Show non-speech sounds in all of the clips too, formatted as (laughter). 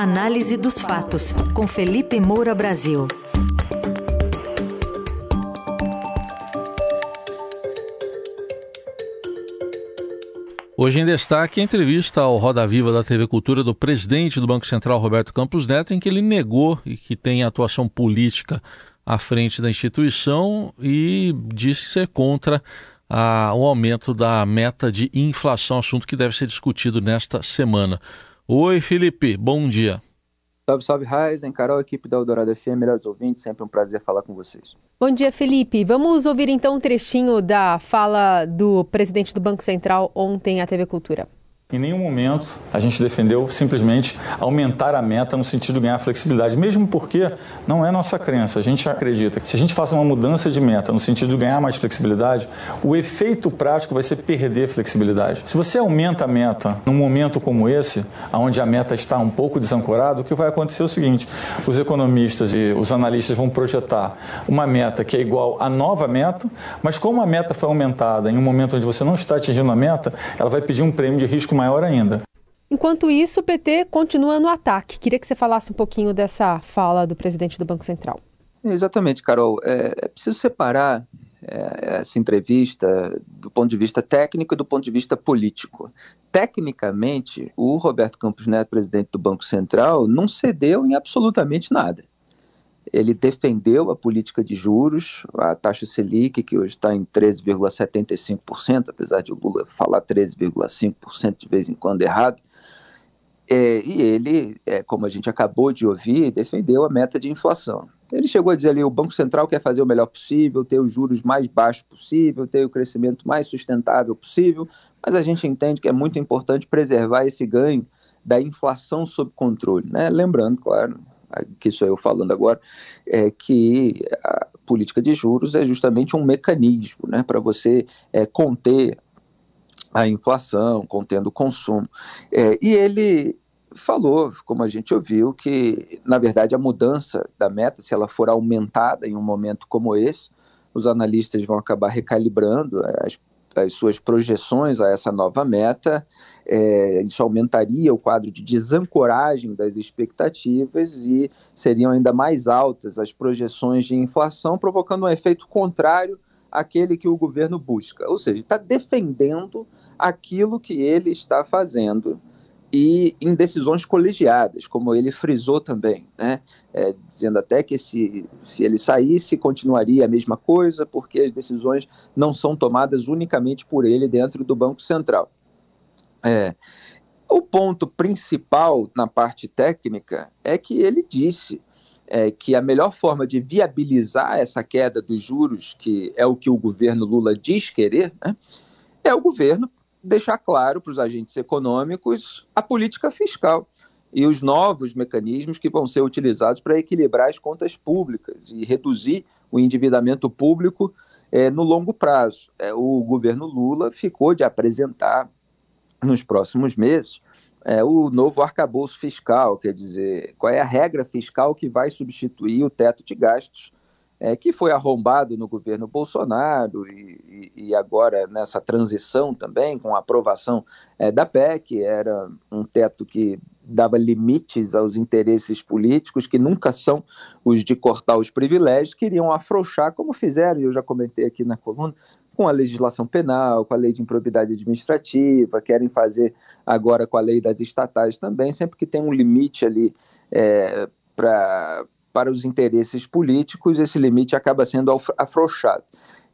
Análise dos fatos, com Felipe Moura Brasil. Hoje em destaque a entrevista ao Roda Viva da TV Cultura do presidente do Banco Central, Roberto Campos Neto, em que ele negou e que tem atuação política à frente da instituição e disse ser contra a, o aumento da meta de inflação, assunto que deve ser discutido nesta semana. Oi, Felipe, bom dia. Salve, salve, Raizen, Carol, equipe da Eldorado FM, melhores ouvintes, sempre um prazer falar com vocês. Bom dia, Felipe. Vamos ouvir então um trechinho da fala do presidente do Banco Central ontem à TV Cultura. Em nenhum momento a gente defendeu simplesmente aumentar a meta no sentido de ganhar flexibilidade, mesmo porque não é nossa crença. A gente acredita que se a gente faça uma mudança de meta no sentido de ganhar mais flexibilidade, o efeito prático vai ser perder flexibilidade. Se você aumenta a meta num momento como esse, onde a meta está um pouco desancorada, o que vai acontecer é o seguinte: os economistas e os analistas vão projetar uma meta que é igual à nova meta, mas como a meta foi aumentada em um momento onde você não está atingindo a meta, ela vai pedir um prêmio de risco maior ainda. Enquanto isso, o PT continua no ataque. Queria que você falasse um pouquinho dessa fala do presidente do Banco Central. Exatamente, Carol. É, é preciso separar é, essa entrevista do ponto de vista técnico e do ponto de vista político. Tecnicamente, o Roberto Campos Neto, presidente do Banco Central, não cedeu em absolutamente nada. Ele defendeu a política de juros, a taxa Selic, que hoje está em 13,75%, apesar de o Lula falar 13,5% de vez em quando errado. É, e ele, é, como a gente acabou de ouvir, defendeu a meta de inflação. Ele chegou a dizer ali: o Banco Central quer fazer o melhor possível, ter os juros mais baixos possível, ter o crescimento mais sustentável possível, mas a gente entende que é muito importante preservar esse ganho da inflação sob controle. Né? Lembrando, claro, que sou eu falando agora, é que a política de juros é justamente um mecanismo né, para você é, conter a inflação, contendo o consumo. É, e ele falou, como a gente ouviu, que na verdade a mudança da meta, se ela for aumentada em um momento como esse, os analistas vão acabar recalibrando as as suas projeções a essa nova meta, é, isso aumentaria o quadro de desancoragem das expectativas e seriam ainda mais altas as projeções de inflação, provocando um efeito contrário àquele que o governo busca. Ou seja, está defendendo aquilo que ele está fazendo e em decisões colegiadas, como ele frisou também, né? É, dizendo até que se, se ele saísse, continuaria a mesma coisa, porque as decisões não são tomadas unicamente por ele dentro do Banco Central. É, o ponto principal na parte técnica é que ele disse é, que a melhor forma de viabilizar essa queda dos juros, que é o que o governo Lula diz querer, né, é o governo deixar claro para os agentes econômicos a política fiscal e os novos mecanismos que vão ser utilizados para equilibrar as contas públicas e reduzir o endividamento público é, no longo prazo. É, o governo Lula ficou de apresentar nos próximos meses é, o novo arcabouço fiscal, quer dizer, qual é a regra fiscal que vai substituir o teto de gastos é, que foi arrombado no governo Bolsonaro e, e, e, agora nessa transição também, com a aprovação é, da PEC, era um teto que dava limites aos interesses políticos, que nunca são os de cortar os privilégios, queriam afrouxar, como fizeram, e eu já comentei aqui na coluna, com a legislação penal, com a lei de improbidade administrativa, querem fazer agora com a lei das estatais também, sempre que tem um limite ali é, para para os interesses políticos, esse limite acaba sendo afrouxado.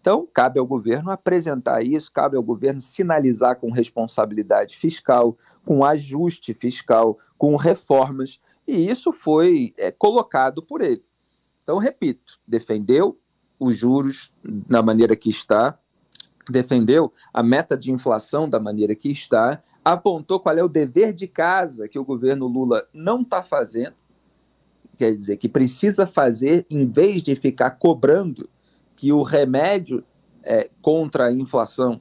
Então, cabe ao governo apresentar isso, cabe ao governo sinalizar com responsabilidade fiscal, com ajuste fiscal, com reformas, e isso foi é, colocado por ele. Então, repito, defendeu os juros da maneira que está, defendeu a meta de inflação da maneira que está, apontou qual é o dever de casa que o governo Lula não está fazendo, quer dizer, que precisa fazer, em vez de ficar cobrando que o remédio é, contra a inflação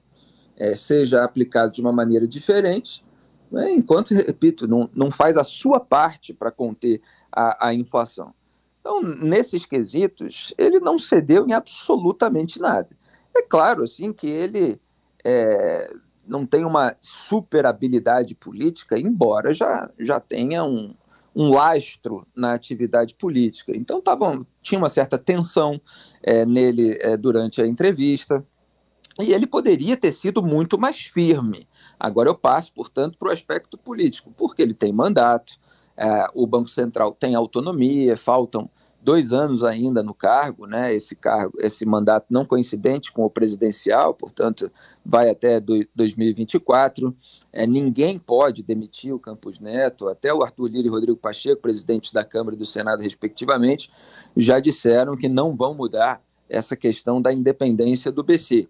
é, seja aplicado de uma maneira diferente, né, enquanto, repito, não, não faz a sua parte para conter a, a inflação. Então, nesses quesitos, ele não cedeu em absolutamente nada. É claro, assim, que ele é, não tem uma super habilidade política, embora já, já tenha um, um lastro na atividade política. Então tava, tinha uma certa tensão é, nele é, durante a entrevista. E ele poderia ter sido muito mais firme. Agora eu passo, portanto, para o aspecto político, porque ele tem mandato, é, o Banco Central tem autonomia, faltam dois anos ainda no cargo, né? Esse cargo, esse mandato não coincidente com o presidencial, portanto, vai até do, 2024. É, ninguém pode demitir o Campos Neto, até o Arthur Lira e Rodrigo Pacheco, presidentes da Câmara e do Senado, respectivamente, já disseram que não vão mudar essa questão da independência do BC.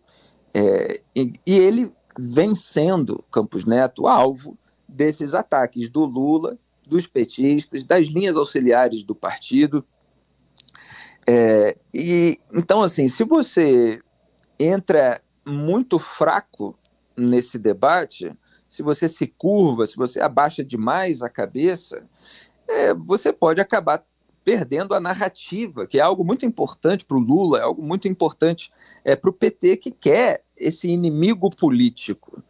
É, e, e ele vem sendo, Campos Neto, alvo desses ataques do Lula, dos petistas, das linhas auxiliares do partido. É, e então, assim, se você entra muito fraco nesse debate, se você se curva, se você abaixa demais a cabeça, é, você pode acabar perdendo a narrativa, que é algo muito importante para o Lula, é algo muito importante é, para o PT que quer esse inimigo político.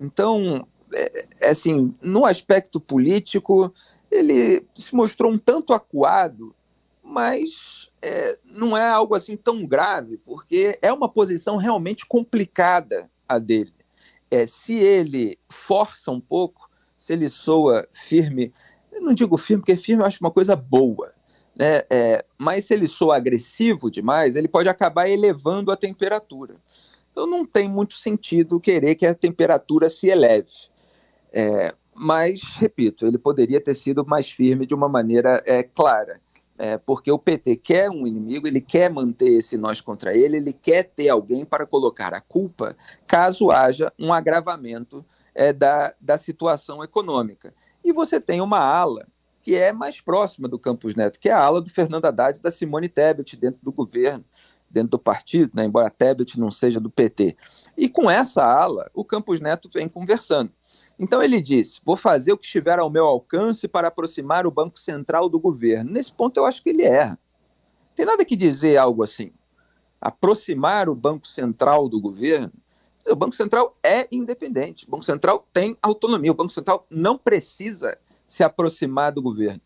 Então, é, é, assim, no aspecto político, ele se mostrou um tanto acuado, mas é, não é algo assim tão grave, porque é uma posição realmente complicada a dele. É, se ele força um pouco, se ele soa firme, não digo firme, porque firme eu acho uma coisa boa, né? É, mas se ele soa agressivo demais, ele pode acabar elevando a temperatura. Então não tem muito sentido querer que a temperatura se eleve. É, mas, repito, ele poderia ter sido mais firme de uma maneira é, clara é, porque o PT quer um inimigo, ele quer manter esse nós contra ele, ele quer ter alguém para colocar a culpa caso haja um agravamento é, da, da situação econômica. E você tem uma ala que é mais próxima do Campos Neto, que é a ala do Fernando Haddad e da Simone Tebet dentro do governo, dentro do partido, né, embora Tebet não seja do PT. E com essa ala, o Campos Neto vem conversando. Então ele disse: vou fazer o que estiver ao meu alcance para aproximar o Banco Central do governo. Nesse ponto eu acho que ele erra. Tem nada que dizer algo assim. Aproximar o Banco Central do governo. O Banco Central é independente. O Banco Central tem autonomia. O Banco Central não precisa se aproximar do governo.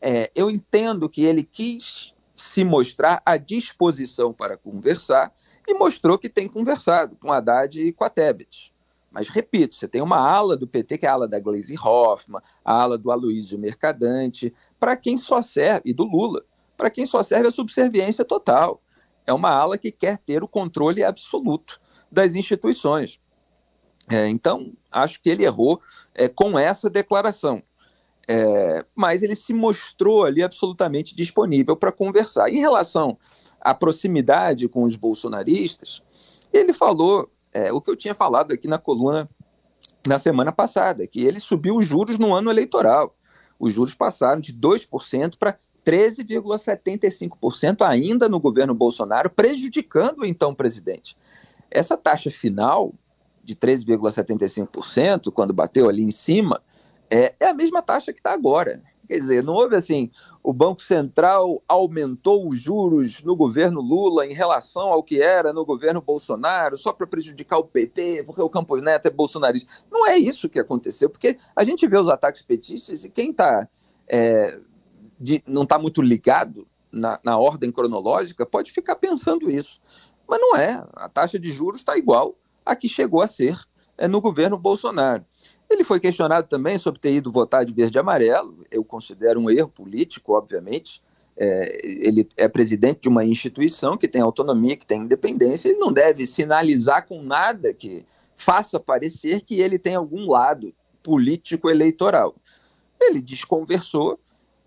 É, eu entendo que ele quis se mostrar à disposição para conversar e mostrou que tem conversado com Haddad e com a Tebet. Mas, repito, você tem uma ala do PT, que é a ala da Gleisi Hoffmann, a ala do Aloysio Mercadante, para quem só serve, e do Lula, para quem só serve a subserviência total. É uma ala que quer ter o controle absoluto das instituições. É, então, acho que ele errou é, com essa declaração. É, mas ele se mostrou ali absolutamente disponível para conversar. Em relação à proximidade com os bolsonaristas, ele falou é, o que eu tinha falado aqui na coluna na semana passada, que ele subiu os juros no ano eleitoral. Os juros passaram de 2% para 13,75% ainda no governo Bolsonaro, prejudicando o então presidente. Essa taxa final de 13,75%, quando bateu ali em cima, é, é a mesma taxa que está agora. Quer dizer, não houve assim, o Banco Central aumentou os juros no governo Lula em relação ao que era no governo Bolsonaro, só para prejudicar o PT, porque o Campos Neto é bolsonarista. Não é isso que aconteceu, porque a gente vê os ataques petistas e quem tá, é, de, não está muito ligado na, na ordem cronológica pode ficar pensando isso. Mas não é. A taxa de juros está igual a que chegou a ser é, no governo Bolsonaro. Ele foi questionado também sobre ter ido votar de verde e amarelo. Eu considero um erro político, obviamente. É, ele é presidente de uma instituição que tem autonomia, que tem independência. Ele não deve sinalizar com nada que faça parecer que ele tem algum lado político eleitoral. Ele desconversou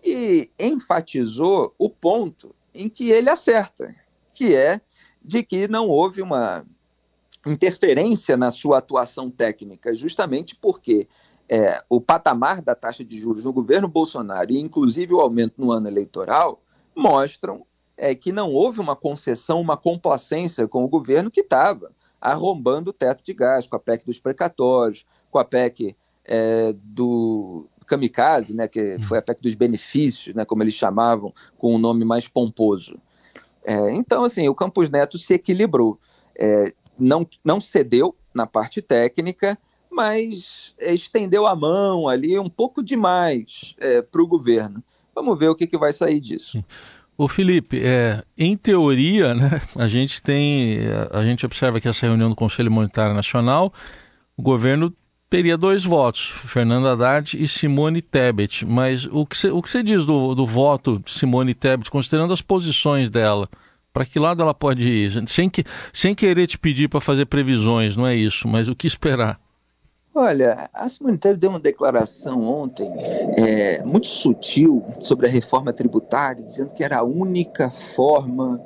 e enfatizou o ponto em que ele acerta, que é de que não houve uma interferência na sua atuação técnica, justamente porque é, o patamar da taxa de juros no governo Bolsonaro e inclusive o aumento no ano eleitoral mostram é, que não houve uma concessão, uma complacência com o governo que estava arrombando o teto de gás, com a PEC dos precatórios, com a PEC é, do kamikaze, né, que hum. foi a PEC dos benefícios, né, como eles chamavam, com um nome mais pomposo. É, então, assim, o Campos Neto se equilibrou. É, não, não cedeu na parte técnica, mas estendeu a mão ali um pouco demais é, para o governo. Vamos ver o que, que vai sair disso. O Felipe, é, em teoria, né, a gente tem, a gente observa que essa reunião do Conselho Monetário Nacional, o governo teria dois votos, Fernando Haddad e Simone Tebet. Mas o que você, o que você diz do, do voto de Simone Tebet, considerando as posições dela? Para que lado ela pode ir? Sem, que, sem querer te pedir para fazer previsões, não é isso, mas o que esperar? Olha, a Simone Tebet deu uma declaração ontem é, muito sutil sobre a reforma tributária, dizendo que era a única forma.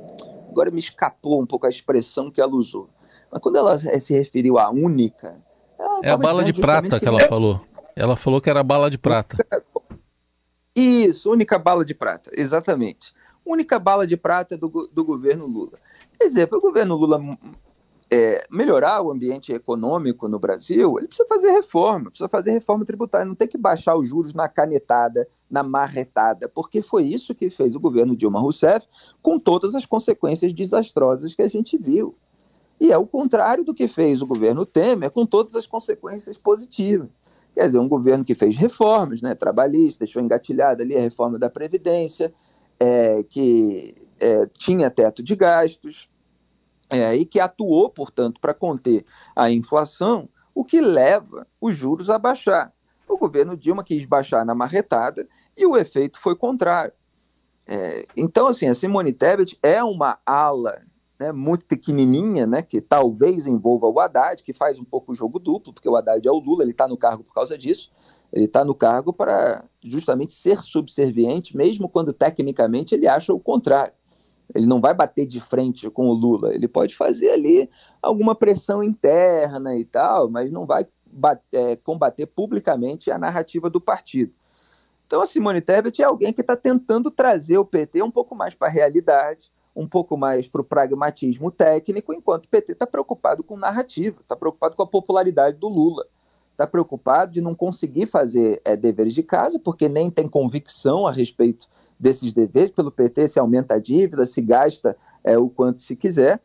Agora me escapou um pouco a expressão que ela usou. Mas quando ela se referiu à única. É a bala de prata que ela falou. Ela falou que era bala de prata. Isso, única bala de prata, exatamente. Única bala de prata do, do governo Lula. Quer dizer, para o governo Lula é, melhorar o ambiente econômico no Brasil, ele precisa fazer reforma, precisa fazer reforma tributária, não tem que baixar os juros na canetada, na marretada, porque foi isso que fez o governo Dilma Rousseff, com todas as consequências desastrosas que a gente viu. E é o contrário do que fez o governo Temer, com todas as consequências positivas. Quer dizer, um governo que fez reformas né, trabalhistas, deixou engatilhada ali a reforma da Previdência, é, que é, tinha teto de gastos, é, e que atuou, portanto, para conter a inflação, o que leva os juros a baixar. O governo Dilma quis baixar na marretada e o efeito foi contrário. É, então, assim, a Simone Tebet é uma ala né, muito pequenininha, né, que talvez envolva o Haddad, que faz um pouco o jogo duplo, porque o Haddad é o Lula, ele está no cargo por causa disso, ele está no cargo para justamente ser subserviente, mesmo quando tecnicamente ele acha o contrário. Ele não vai bater de frente com o Lula. Ele pode fazer ali alguma pressão interna e tal, mas não vai bater, é, combater publicamente a narrativa do partido. Então a Simone Tebet é alguém que está tentando trazer o PT um pouco mais para a realidade, um pouco mais para o pragmatismo técnico, enquanto o PT está preocupado com narrativa, está preocupado com a popularidade do Lula está preocupado de não conseguir fazer é, deveres de casa, porque nem tem convicção a respeito desses deveres. Pelo PT se aumenta a dívida, se gasta é, o quanto se quiser,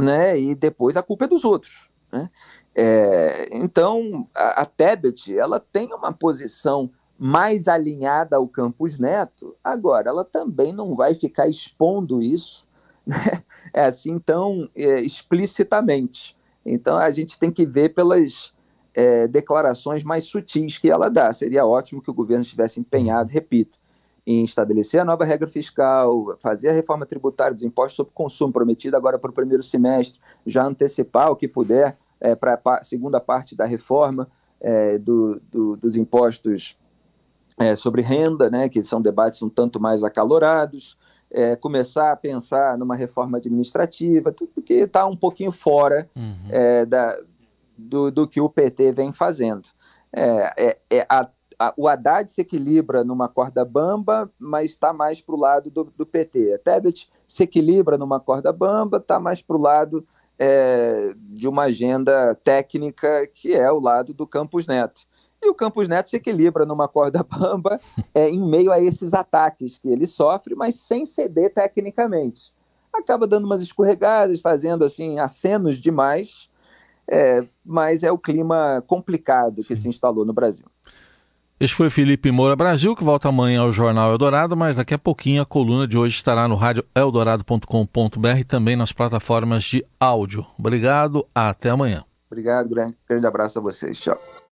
né? e depois a culpa é dos outros. Né? É, então, a, a Tebet ela tem uma posição mais alinhada ao Campos Neto, agora ela também não vai ficar expondo isso (laughs) né? é assim tão é, explicitamente. Então a gente tem que ver pelas é, declarações mais sutis que ela dá. Seria ótimo que o governo estivesse empenhado, repito, em estabelecer a nova regra fiscal, fazer a reforma tributária dos impostos sobre consumo prometida agora para o primeiro semestre, já antecipar o que puder é, para a segunda parte da reforma é, do, do, dos impostos é, sobre renda, né, que são debates um tanto mais acalorados, é, começar a pensar numa reforma administrativa, tudo que está um pouquinho fora uhum. é, da, do, do que o PT vem fazendo. É, é, é a, a, o Haddad se equilibra numa corda bamba, mas está mais para o lado do, do, PT. A Tebet se equilibra numa corda bamba, está mais para o lado é, de uma agenda técnica, que é o lado do Campos Neto. E o Campos Neto se equilibra numa corda (laughs) bamba é, em meio a esses ataques que ele sofre, mas sem ceder tecnicamente. Acaba dando umas escorregadas, fazendo assim acenos demais, é, mas é o clima complicado que se instalou no Brasil. Este foi Felipe Moura Brasil, que volta amanhã ao Jornal Eldorado, mas daqui a pouquinho a coluna de hoje estará no rádio eldorado.com.br e também nas plataformas de áudio. Obrigado, até amanhã. Obrigado, grande, grande abraço a vocês. Tchau.